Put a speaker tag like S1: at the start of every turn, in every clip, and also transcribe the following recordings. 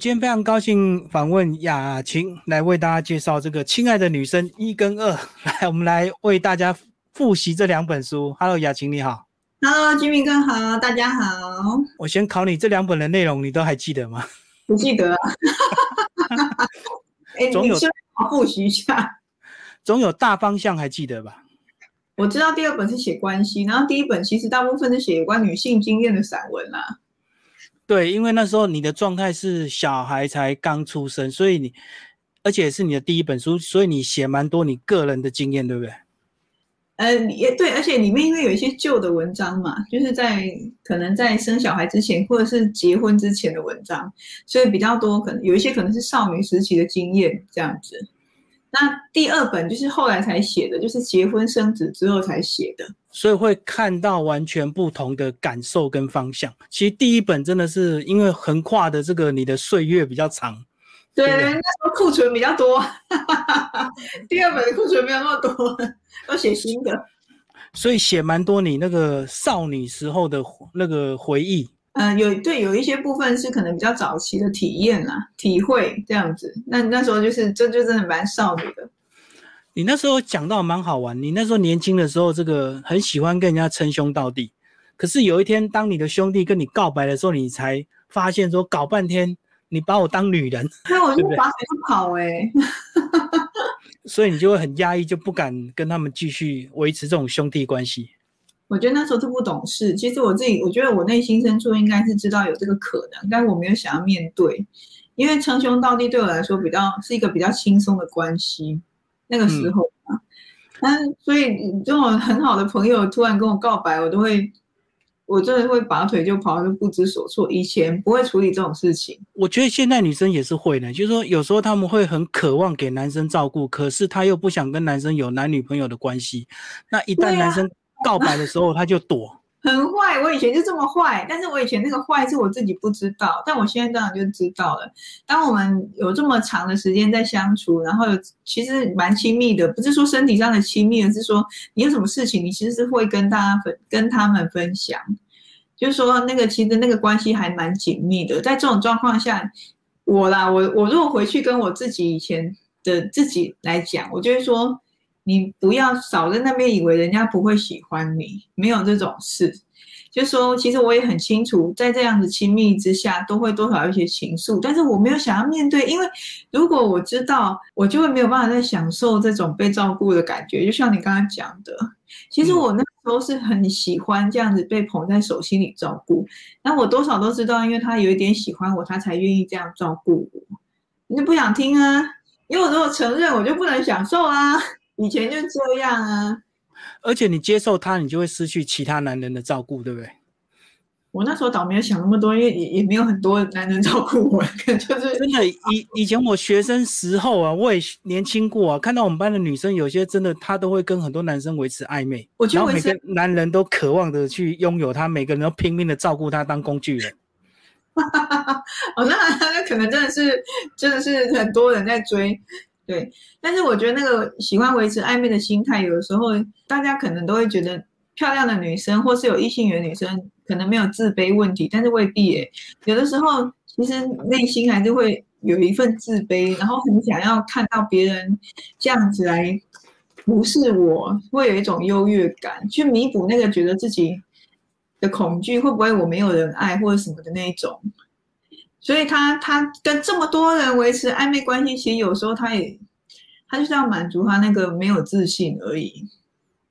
S1: 今天非常高兴访问雅琴来为大家介绍这个《亲爱的女生》一跟二。来，我们来为大家复习这两本书。Hello，雅琴你好。
S2: Hello，居民哥好，大家好。
S1: 我先考你，这两本的内容你都还记得吗？
S2: 不记得。哎，总有复习一下。
S1: 总有大方向还记得吧？
S2: 我知道第二本是写关系，然后第一本其实大部分是写有关女性经验的散文啦。
S1: 对，因为那时候你的状态是小孩才刚出生，所以你，而且是你的第一本书，所以你写蛮多你个人的经验，对不对？
S2: 呃，也对，而且里面因为有一些旧的文章嘛，就是在可能在生小孩之前或者是结婚之前的文章，所以比较多，可能有一些可能是少女时期的经验这样子。那第二本就是后来才写的，就是结婚生子之后才写的，
S1: 所以会看到完全不同的感受跟方向。其实第一本真的是因为横跨的这个你的岁月比较长，
S2: 对，那时候库存比较多。第二本的库存没有那么多，要写新的，
S1: 所以写蛮多你那个少女时候的那个回忆。
S2: 嗯，有对有一些部分是可能比较早期的体验啦、体会这样子。那那时候就是这就真的蛮少女的。
S1: 你那时候讲到蛮好玩，你那时候年轻的时候，这个很喜欢跟人家称兄道弟。可是有一天，当你的兄弟跟你告白的时候，你才发现说搞半天你把我当女人，
S2: 那我 就拔腿就跑哎。
S1: 所以你就会很压抑，就不敢跟他们继续维持这种兄弟关系。
S2: 我觉得那时候就不懂事。其实我自己，我觉得我内心深处应该是知道有这个可能，但我没有想要面对，因为称兄道弟对我来说比较是一个比较轻松的关系。那个时候啊，但所以这种很好的朋友突然跟我告白，我都会，我真的会拔腿就跑，就不知所措。以前不会处理这种事情。
S1: 我觉得现在女生也是会的，就是说有时候他们会很渴望给男生照顾，可是他又不想跟男生有男女朋友的关系。那一旦男生告白的时候，他就躲，
S2: 很坏。我以前就这么坏，但是我以前那个坏是我自己不知道，但我现在当然就知道了。当我们有这么长的时间在相处，然后其实蛮亲密的，不是说身体上的亲密，而是说你有什么事情，你其实是会跟大家分，跟他们分享。就是说那个其实那个关系还蛮紧密的。在这种状况下，我啦，我我如果回去跟我自己以前的自己来讲，我就会说。你不要少在那边以为人家不会喜欢你，没有这种事。就说其实我也很清楚，在这样子亲密之下，都会多少一些情愫，但是我没有想要面对，因为如果我知道，我就会没有办法再享受这种被照顾的感觉。就像你刚刚讲的，其实我那时候是很喜欢这样子被捧在手心里照顾。那我多少都知道，因为他有一点喜欢我，他才愿意这样照顾我。你不想听啊？因为我如果承认，我就不能享受啊。以前就这样啊，
S1: 而且你接受他，你就会失去其他男人的照顾，对不对？
S2: 我那时候倒没有想那么多，因为也也没有很多男人照顾我，就是
S1: 真的。以以前我学生时候啊，我也年轻过啊，看到我们班的女生，有些真的她都会跟很多男生维持暧昧，然后每个男人都渴望的去拥有她，每个人都拼命的照顾她，当工具人。
S2: 哦，那那可能真的是真的是很多人在追。对，但是我觉得那个喜欢维持暧昧的心态，有的时候大家可能都会觉得漂亮的女生或是有异性缘女生可能没有自卑问题，但是未必诶。有的时候其实内心还是会有一份自卑，然后很想要看到别人这样子来不是我，会有一种优越感，去弥补那个觉得自己的恐惧，会不会我没有人爱或者什么的那一种。所以他他跟这么多人维持暧昧关系，其实有时候他也他就是要满足他那个没有自信而已。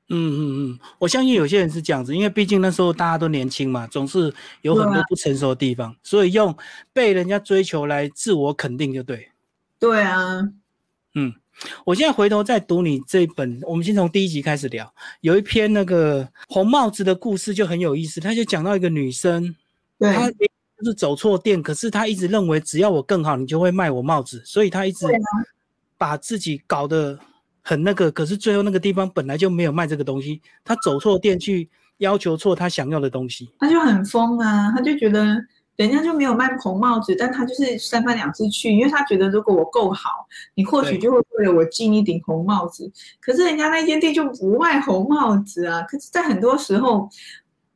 S1: 嗯嗯嗯，我相信有些人是这样子，因为毕竟那时候大家都年轻嘛，总是有很多不成熟的地方，所以用被人家追求来自我肯定就对。
S2: 对啊，
S1: 嗯，我现在回头再读你这本，我们先从第一集开始聊。有一篇那个红帽子的故事就很有意思，他就讲到一个女生，
S2: 对。
S1: 就是走错店，可是他一直认为只要我更好，你就会卖我帽子，所以他一直把自己搞得很那个。可是最后那个地方本来就没有卖这个东西，他走错店去要求错他想要的东西，
S2: 他就很疯啊！他就觉得人家就没有卖红帽子，但他就是三番两次去，因为他觉得如果我够好，你或许就会为了我进一顶红帽子。可是人家那间店就不卖红帽子啊！可是，在很多时候，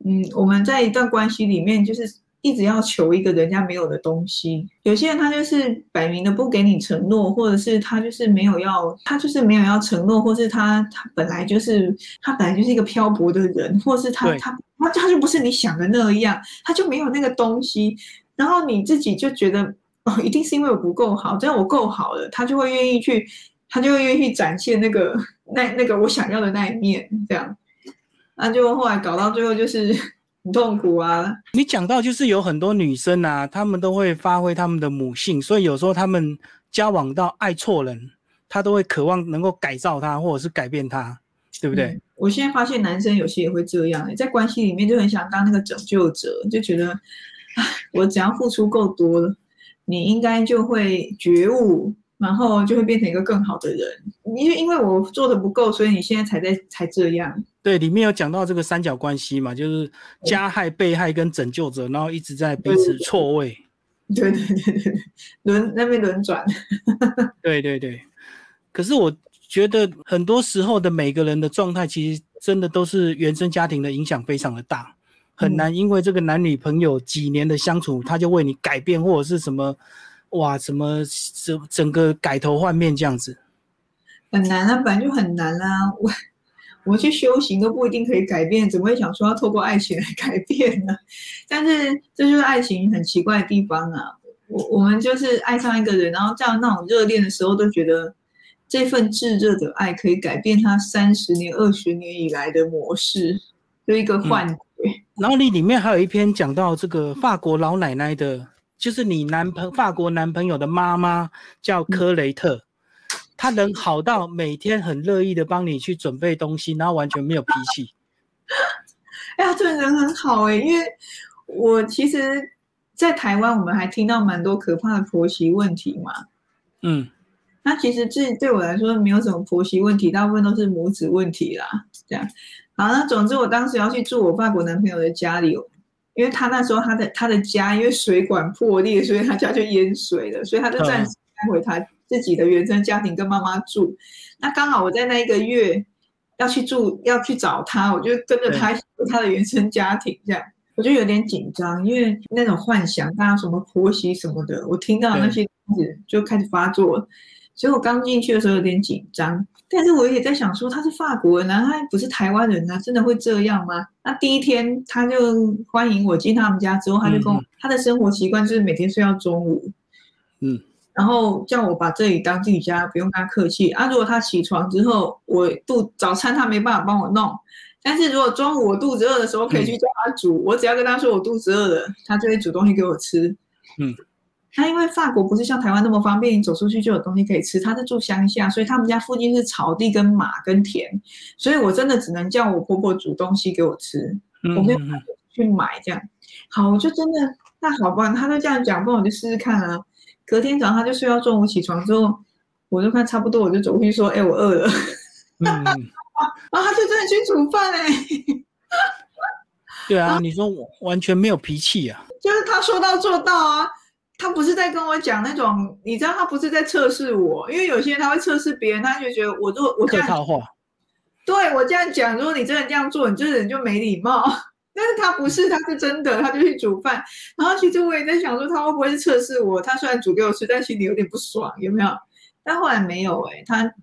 S2: 嗯，我们在一段关系里面就是。一直要求一个人家没有的东西。有些人他就是摆明的不给你承诺，或者是他就是没有要，他就是没有要承诺，或是他他本来就是他本来就是一个漂泊的人，或是他他他他就不是你想的那样，他就没有那个东西。然后你自己就觉得哦，一定是因为我不够好，只要我够好了，他就会愿意去，他就会愿意去展现那个那那个我想要的那一面，这样。那就后来搞到最后就是很痛苦啊！
S1: 你讲到就是有很多女生啊，她们都会发挥她们的母性，所以有时候她们交往到爱错人，她都会渴望能够改造他或者是改变他，对不对？
S2: 我现在发现男生有些也会这样，在关系里面就很想当那个拯救者，就觉得，唉，我只要付出够多了，你应该就会觉悟。然后就会变成一个更好的人，因为因为我做的不够，所以你现在才在才这样。
S1: 对，里面有讲到这个三角关系嘛，就是加害、被害跟拯救者，然后一直在彼此错位。
S2: 对对对对对，轮那边轮转。
S1: 对对对，可是我觉得很多时候的每个人的状态，其实真的都是原生家庭的影响非常的大，很难因为这个男女朋友几年的相处，他就为你改变或者是什么。哇，什么整整个改头换面这样子？
S2: 很难啊，本来就很难啊。我我去修行都不一定可以改变，怎么会想说要透过爱情来改变呢？但是这就是爱情很奇怪的地方啊。我我们就是爱上一个人，然后这样那种热恋的时候都觉得这份炙热的爱可以改变他三十年、二十年以来的模式，就一个幻觉。
S1: 然后你里面还有一篇讲到这个法国老奶奶的。就是你男朋法国男朋友的妈妈叫科雷特，她人好到每天很乐意的帮你去准备东西，然后完全没有脾气。
S2: 哎呀，这个人很好哎，因为我其实，在台湾我们还听到蛮多可怕的婆媳问题嘛。
S1: 嗯，
S2: 那其实这对我来说没有什么婆媳问题，大部分都是母子问题啦。这样，好，那总之我当时要去住我法国男朋友的家里。因为他那时候他的他的家因为水管破裂，所以他家就淹水了，所以他就暂时搬回他自己的原生家庭跟妈妈住。那刚好我在那一个月要去住要去找他，我就跟着他他的原生家庭这样，我就有点紧张，因为那种幻想，大家什么婆媳什么的，我听到那些字就开始发作了。所以我刚进去的时候有点紧张，但是我也在想说他是法国人啊，他不是台湾人啊，真的会这样吗？那第一天他就欢迎我进他们家之后，他就跟我他的生活习惯就是每天睡到中午，
S1: 嗯，
S2: 然后叫我把这里当自己家，不用跟他客气啊。如果他起床之后，我肚早餐他没办法帮我弄，但是如果中午我肚子饿的时候，可以去叫他煮，我只要跟他说我肚子饿了，他就会煮东西给我吃，
S1: 嗯。
S2: 他因为法国不是像台湾那么方便，你走出去就有东西可以吃。他是住乡下，所以他们家附近是草地跟马跟田，所以我真的只能叫我婆婆煮东西给我吃，我没有去买这样。好，我就真的那好吧，他都这样讲，不然我就试试看啊。隔天早上他就睡到中午起床之后，我就看差不多，我就走过去说：“哎，我饿了。” 然后他就真的去煮饭哎。
S1: 对啊，你说我完全没有脾气啊，
S2: 就是他说到做到啊。他不是在跟我讲那种，你知道，他不是在测试我，因为有些人他会测试别人，他就觉得我做我
S1: 客套话，
S2: 对我这样讲，如果你真的这样做，你这个人就没礼貌。但是他不是，他是真的，他就去煮饭。然后其实我也在想说，他会不会是测试我？他虽然煮给我吃，但心里有点不爽，有没有？但后来没有，哎，他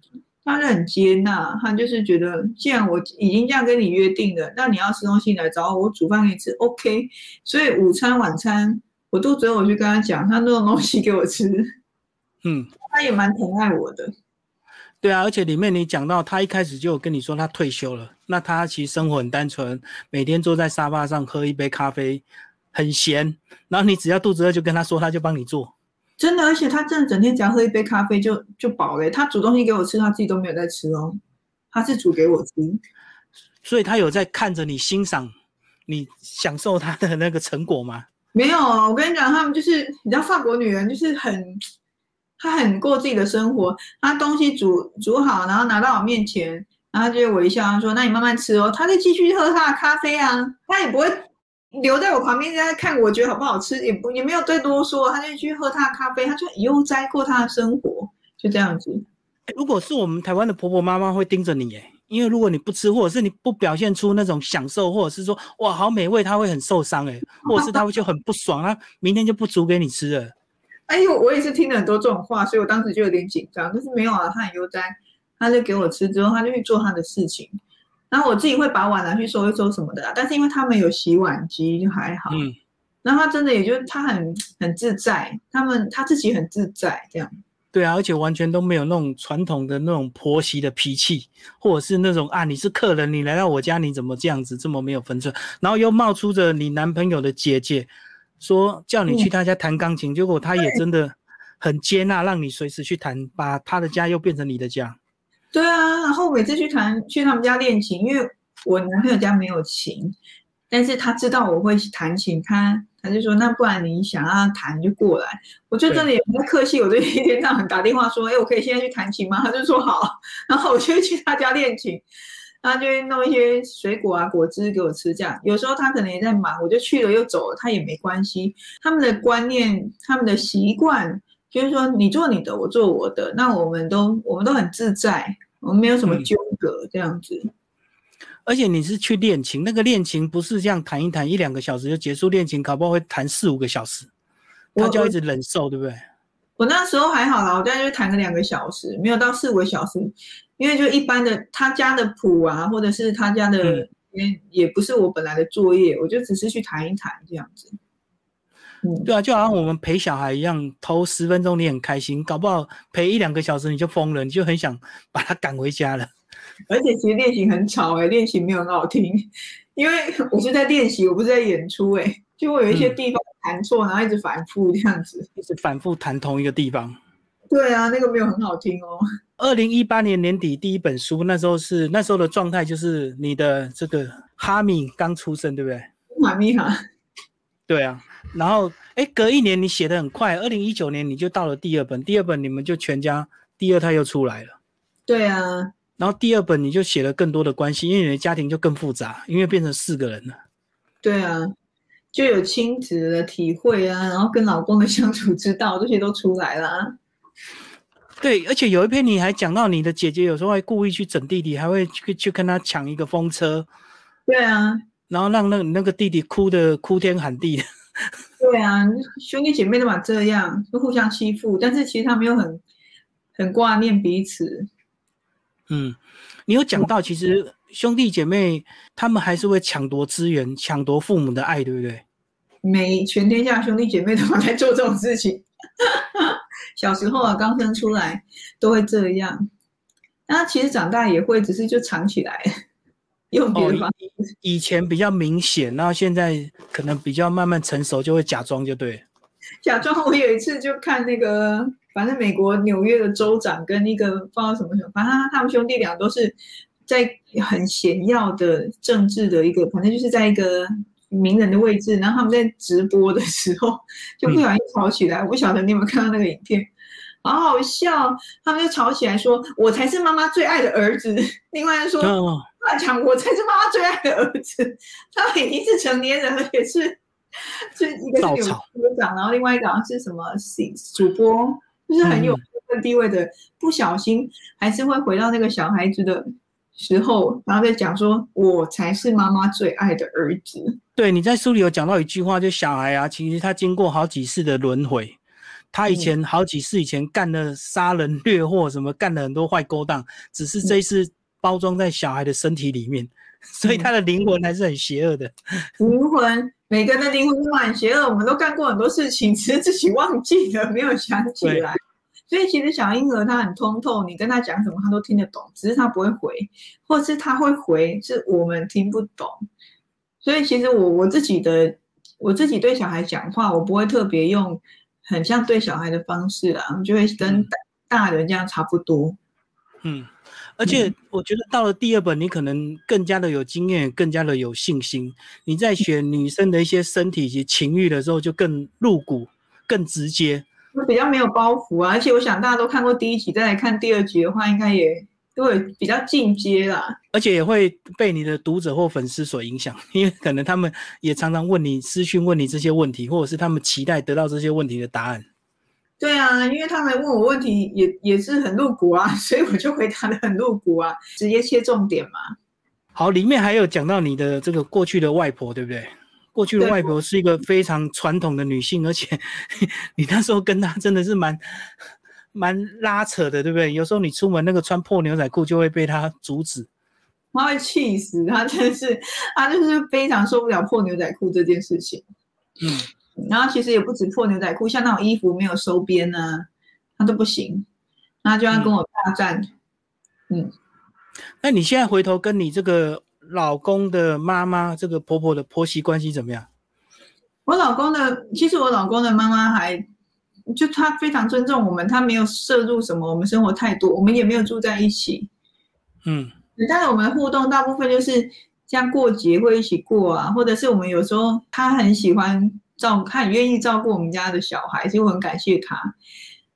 S2: 他是很接纳，他就是觉得，既然我已经这样跟你约定了，那你要吃东西来找我，我煮饭给你吃，OK。所以午餐晚餐。我肚子饿，我去跟他讲，他弄东西给我吃。
S1: 嗯，
S2: 他也蛮疼爱我的。
S1: 对啊，而且里面你讲到，他一开始就跟你说他退休了，那他其实生活很单纯，每天坐在沙发上喝一杯咖啡，很闲。然后你只要肚子饿就跟他说，他就帮你做。
S2: 真的，而且他真的整天只要喝一杯咖啡就就饱了。他煮东西给我吃，他自己都没有在吃哦，他是煮给我吃。
S1: 所以他有在看着你欣赏你享受他的那个成果吗？
S2: 没有，我跟你讲，他们就是你知道，法国女人就是很，他很过自己的生活。他东西煮煮好，然后拿到我面前，然后就微笑，说：“那你慢慢吃哦。”他就继续喝他的咖啡啊，他也不会留在我旁边在看，我觉得好不好吃，也不也没有再多说，他就去喝他的咖啡，他就悠哉过他的生活，就这样子。
S1: 如果是我们台湾的婆婆妈妈会盯着你，哎，因为如果你不吃，或者是你不表现出那种享受，或者是说哇好美味，他会很受伤哎，或者是他会就很不爽，他明天就不煮给你吃了。
S2: 哎呦，我也是听了很多这种话，所以我当时就有点紧张。但是没有啊，他很悠哉，他就给我吃之后，他就去做他的事情。然后我自己会把碗拿去收一收什么的，但是因为他们有洗碗机，就还好。嗯。然后他真的也就他很很自在，他们他自己很自在这样。
S1: 对啊，而且完全都没有那种传统的那种婆媳的脾气，或者是那种啊，你是客人，你来到我家，你怎么这样子这么没有分寸？然后又冒出着你男朋友的姐姐，说叫你去他家弹钢琴，结果他也真的很接纳，让你随时去弹，把他的家又变成你的家。
S2: 对啊，然后每次去弹去他们家练琴，因为我男朋友家没有琴，但是他知道我会弹琴，他。他就说：“那不然你想要弹就过来。”我就真的也不客气，我就一天到晚打电话说：“哎，我可以现在去弹琴吗？”他就说：“好。”然后我就去他家练琴，他就会弄一些水果啊、果汁给我吃。这样有时候他可能也在忙，我就去了又走了，他也没关系。他们的观念、他们的习惯就是说，你做你的，我做我的，那我们都我们都很自在，我们没有什么纠葛这样子。
S1: 而且你是去练琴，那个练琴不是这样弹一弹一两个小时就结束练琴，搞不好会弹四五个小时，他就一直忍受，对不对？
S2: 我那时候还好啦，我大概就弹个两个小时，没有到四五个小时，因为就一般的他家的谱啊，或者是他家的也也不是我本来的作业，我就只是去弹一弹这样子。
S1: 嗯，对啊，就好像我们陪小孩一样，头十分钟你很开心，搞不好陪一两个小时你就疯了，你就很想把他赶回家了。
S2: 而且其实练习很吵哎，练习没有很好听，因为我是在练习，我不是在演出哎，就会有一些地方弹错，然后一直反复这样子，
S1: 一直反复弹同一个地方。
S2: 对啊，那个没有很好听哦。
S1: 二零一八年年底第一本书，那时候是那时候的状态，就是你的这个哈米刚出生，对不对？
S2: 马米哈。
S1: 对啊，然后哎，隔一年你写的很快，二零一九年你就到了第二本，第二本你们就全家第二胎又出来了。
S2: 对啊。
S1: 然后第二本你就写了更多的关系，因为你的家庭就更复杂，因为变成四个人了。
S2: 对啊，就有亲子的体会啊，然后跟老公的相处之道这些都出来了。
S1: 对，而且有一篇你还讲到你的姐姐有时候会故意去整弟弟，还会去去跟他抢一个风车。
S2: 对啊，
S1: 然后让那那个弟弟哭的哭天喊地的。
S2: 对啊，兄弟姐妹都嘛这样，就互相欺负，但是其实他们又很很挂念彼此。
S1: 嗯，你有讲到，其实兄弟姐妹他们还是会抢夺资源、抢夺父母的爱，对不对？
S2: 每全天下兄弟姐妹都在做这种事情。小时候啊，刚生出来都会这样，那其实长大也会，只是就藏起来，用别的方式。
S1: 以前比较明显，然后现在可能比较慢慢成熟，就会假装，就对。
S2: 假装，我有一次就看那个。反正美国纽约的州长跟一个不知道什么什么，反正他们兄弟俩都是在很显要的政治的一个，反正就是在一个名人的位置。然后他们在直播的时候就不小心吵起来，我不晓得你有没有看到那个影片，好好笑。他们就吵起来说：“我才是妈妈最爱的儿子。”另外说：“乱讲，我才是妈妈最爱的儿子。”他们已经是成年人了，也是就一个是有州长，然后另外一个好像是什么主播。就是很有身份地位的，不小心还是会回到那个小孩子的时候，然后再讲说：“我才是妈妈最爱的儿子。”
S1: 对，你在书里有讲到一句话，就小孩啊，其实他经过好几次的轮回，他以前好几次以前干了杀人掠货什么，干了很多坏勾当，只是这一次包装在小孩的身体里面，所以他的灵魂还是很邪恶的。
S2: 灵魂。每个人的灵魂都很邪恶，我们都干过很多事情，只是自己忘记了，没有想起来。所以其实小婴儿他很通透，你跟他讲什么他都听得懂，只是他不会回，或是他会回，是我们听不懂。所以其实我我自己的我自己对小孩讲话，我不会特别用很像对小孩的方式啊，就会跟大人这样差不多。
S1: 嗯。而且我觉得到了第二本，你可能更加的有经验，更加的有信心。你在选女生的一些身体及情欲的时候，就更入骨、更直接，
S2: 比较没有包袱啊。而且我想大家都看过第一集，再来看第二集的话，应该也都会比较进阶啦。
S1: 而且也会被你的读者或粉丝所影响，因为可能他们也常常问你私讯，问你这些问题，或者是他们期待得到这些问题的答案。
S2: 对啊，因为他们问我问题也也是很露骨啊，所以我就回答的很露骨啊，直接切重点嘛。
S1: 好，里面还有讲到你的这个过去的外婆，对不对？过去的外婆是一个非常传统的女性，而且 你那时候跟她真的是蛮蛮拉扯的，对不对？有时候你出门那个穿破牛仔裤就会被她阻止，
S2: 她会气死，她真是，她就是非常受不了破牛仔裤这件事情。嗯，然后其实也不止破牛仔裤，像那种衣服没有收边呢，她都不行，她就要跟我大战。嗯，
S1: 那你现在回头跟你这个。老公的妈妈，这个婆婆的婆媳关系怎么样？
S2: 我老公的，其实我老公的妈妈还就他非常尊重我们，他没有涉入什么我们生活太多，我们也没有住在一起。
S1: 嗯，
S2: 但是我们互动大部分就是像过节会一起过啊，或者是我们有时候他很喜欢照，他很愿意照顾我们家的小孩，所以我很感谢他。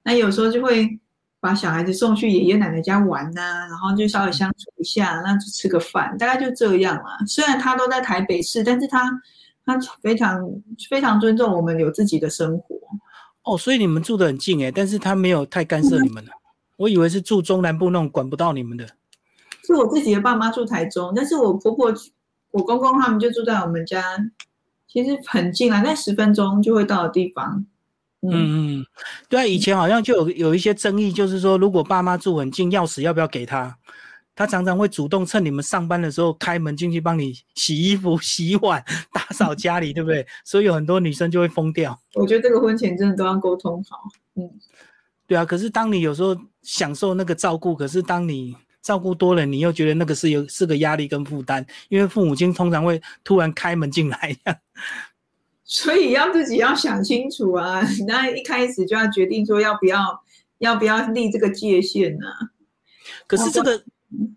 S2: 那有时候就会。把小孩子送去爷爷奶奶家玩呐，然后就稍微相处一下，那就吃个饭，大概就这样啊。虽然他都在台北市，但是他他非常非常尊重我们有自己的生活。
S1: 哦，所以你们住得很近哎，但是他没有太干涉你们了。我以为是住中南部那种管不到你们的。
S2: 是我自己的爸妈住台中，但是我婆婆、我公公他们就住在我们家，其实很近啊，在十分钟就会到的地方。
S1: 嗯嗯，对啊，以前好像就有有一些争议，就是说如果爸妈住很近，钥匙要不要给他？他常常会主动趁你们上班的时候开门进去帮你洗衣服、洗碗、打扫家里，对不对？所以有很多女生就会疯掉。
S2: 我觉得这个婚前真的都要沟通好。嗯，
S1: 对啊，可是当你有时候享受那个照顾，可是当你照顾多了，你又觉得那个是有是个压力跟负担，因为父母亲通常会突然开门进来。
S2: 所以要自己要想清楚啊！那一开始就要决定说要不要要不要立这个界限呢？
S1: 可是这个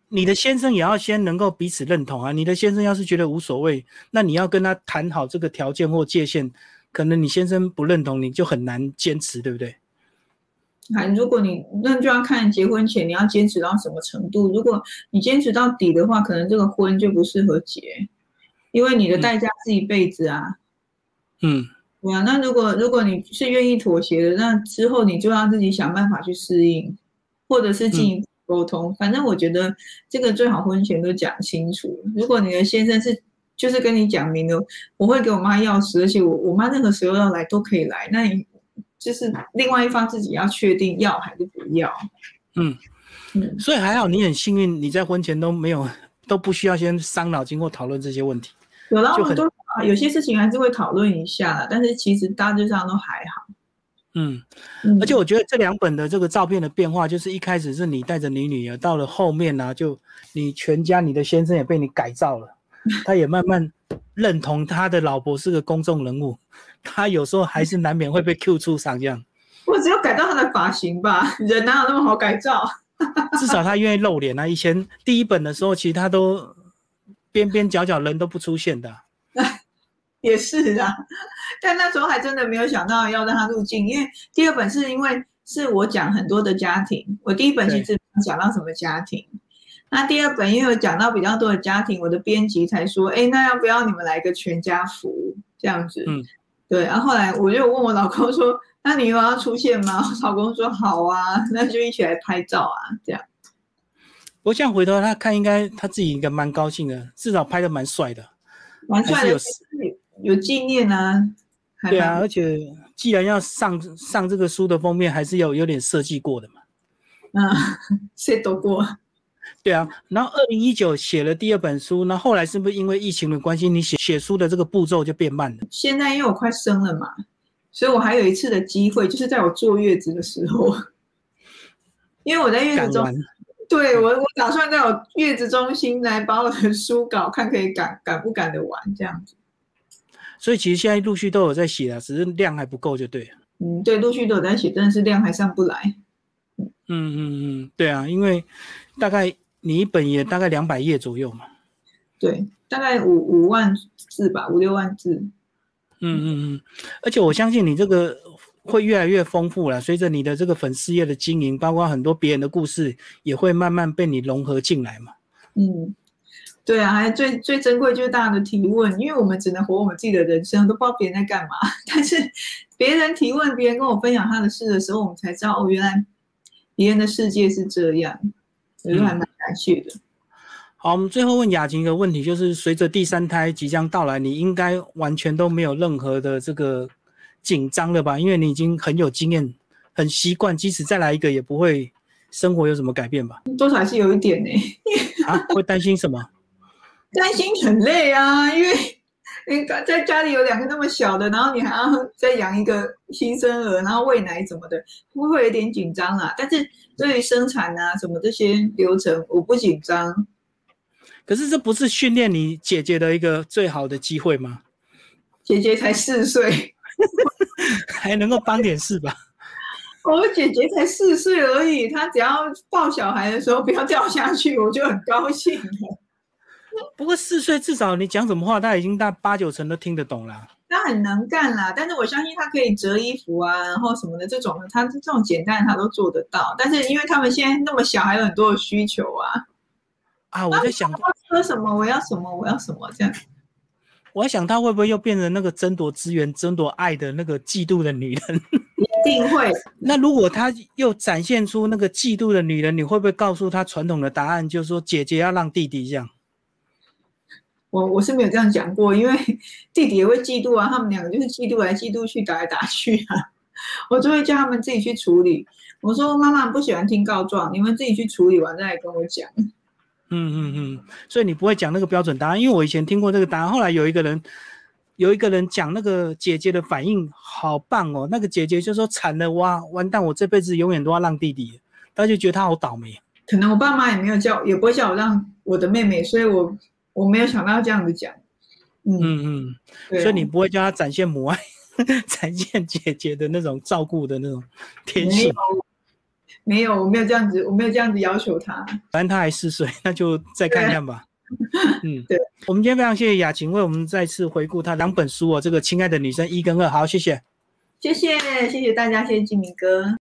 S1: 你的先生也要先能够彼此认同啊！你的先生要是觉得无所谓，那你要跟他谈好这个条件或界限，可能你先生不认同，你就很难坚持，对不对？
S2: 啊，如果你那就要看结婚前你要坚持到什么程度。如果你坚持到底的话，可能这个婚就不适合结，因为你的代价是一辈子啊。
S1: 嗯，
S2: 对啊，那如果如果你是愿意妥协的，那之后你就要自己想办法去适应，或者是进一步沟通。反正我觉得这个最好婚前都讲清楚。如果你的先生是就是跟你讲明了，我会给我妈钥匙，而且我我妈任何时候要来都可以来。那你就是另外一方自己要确定要还是不要。
S1: 嗯嗯，所以还好你很幸运，你在婚前都没有都不需要先伤脑筋或讨论这些问题。
S2: 有了很多。啊，有些事情还是会讨论一下，但是其实大致上都还好。
S1: 嗯，而且我觉得这两本的这个照片的变化，就是一开始是你带着你女儿，到了后面呢，就你全家，你的先生也被你改造了，他也慢慢认同他的老婆是个公众人物，他有时候还是难免会被 Q 出场这样。
S2: 我只有改造他的发型吧，人哪有那么好改造？
S1: 至少他愿意露脸啊！以前第一本的时候，其实他都边边角角人都不出现的。
S2: 也是啊，但那时候还真的没有想到要让他入境，因为第二本是因为是我讲很多的家庭，我第一本其实讲到什么家庭，那第二本因为有讲到比较多的家庭，我的编辑才说，哎，那要不要你们来个全家福这样子？嗯，对。然后后来我就问我老公说，那你有要出现吗？我老公说好啊，那就一起来拍照啊，这样。
S1: 我想回头他看，应该他自己应该蛮高兴的，至少拍的蛮帅的，
S2: 蛮帅的。有纪念啊，
S1: 对啊，而且既然要上上这个书的封面，还是要有点设计过的嘛。
S2: 嗯，谁都过。
S1: 对啊，然后二零一九写了第二本书，那后来是不是因为疫情的关系，你写写书的这个步骤就变慢了？
S2: 现在因为我快生了嘛，所以我还有一次的机会，就是在我坐月子的时候，因为我在月子中，对我我打算在我月子中心来把我的书稿看可以赶赶不赶得完这样子。
S1: 所以其实现在陆续都有在写了，只是量还不够就对。
S2: 嗯，对，陆续都有在写，但是量还上不来。
S1: 嗯嗯嗯对啊，因为大概你一本也大概两百页左右嘛。
S2: 对，大概五五万字吧，五六万字。
S1: 嗯嗯嗯，而且我相信你这个会越来越丰富了，随着你的这个粉丝页的经营，包括很多别人的故事，也会慢慢被你融合进来嘛。
S2: 嗯。对啊，还最最珍贵就是大家的提问，因为我们只能活我们自己的人生，都不知道别人在干嘛。但是别人提问，别人跟我分享他的事的时候，我们才知道哦，原来别人的世界是这样，我觉得还蛮感谢的。
S1: 好，我们最后问雅琴一个问题，就是随着第三胎即将到来，你应该完全都没有任何的这个紧张了吧？因为你已经很有经验，很习惯，即使再来一个也不会生活有什么改变吧？
S2: 多少还是有一点呢。
S1: 啊，会担心什么？
S2: 担心很累啊，因为你在家里有两个那么小的，然后你还要再养一个新生儿，然后喂奶什么的，会不会有点紧张啊。但是对于生产啊什么这些流程，我不紧张。
S1: 可是这不是训练你姐姐的一个最好的机会吗？
S2: 姐姐才四岁，
S1: 还能够帮点事吧？
S2: 我姐姐才四岁而已，她只要抱小孩的时候不要掉下去，我就很高兴了。
S1: 不过四岁至少你讲什么话，他已经大八九成都听得懂了。
S2: 他很能干啦，但是我相信他可以折衣服啊，然后什么的这种，他这种简单他都做得到。但是因为他们现在那么小，还有很多的需求啊。
S1: 啊，我在想，
S2: 喝什么？我要什么？我要什么？这样。
S1: 我在想，他会不会又变成那个争夺资源、争夺爱的那个嫉妒的女人？
S2: 一定会。
S1: 那如果他又展现出那个嫉妒的女人，你会不会告诉他传统的答案，就是说姐姐要让弟弟这样？
S2: 我我是没有这样讲过，因为 弟弟也会嫉妒啊，他们两个就是嫉妒来嫉妒去，打来打去啊，我就会叫他们自己去处理。我说妈妈不喜欢听告状，你们自己去处理完再来跟我讲。
S1: 嗯嗯嗯，所以你不会讲那个标准答案，因为我以前听过这个答案，后来有一个人有一个人讲那个姐姐的反应好棒哦，那个姐姐就说惨了哇，完蛋，我这辈子永远都要让弟弟，他就觉得他好倒霉。
S2: 可能我爸妈也没有叫，也不会叫我让我的妹妹，所以我。我没有想到这样子讲，
S1: 嗯嗯，所以你不会叫他展现母爱，展现姐姐的那种照顾的那种天性，
S2: 没有，我没有这样子，我没有这样子要求他。
S1: 反正他还四岁，那就再看看吧。
S2: 嗯，对。
S1: 我们今天非常谢谢雅琴为我们再次回顾她两本书哦，这个亲爱的女生一跟二，好，谢谢，
S2: 谢谢，谢谢大家，谢谢金明哥。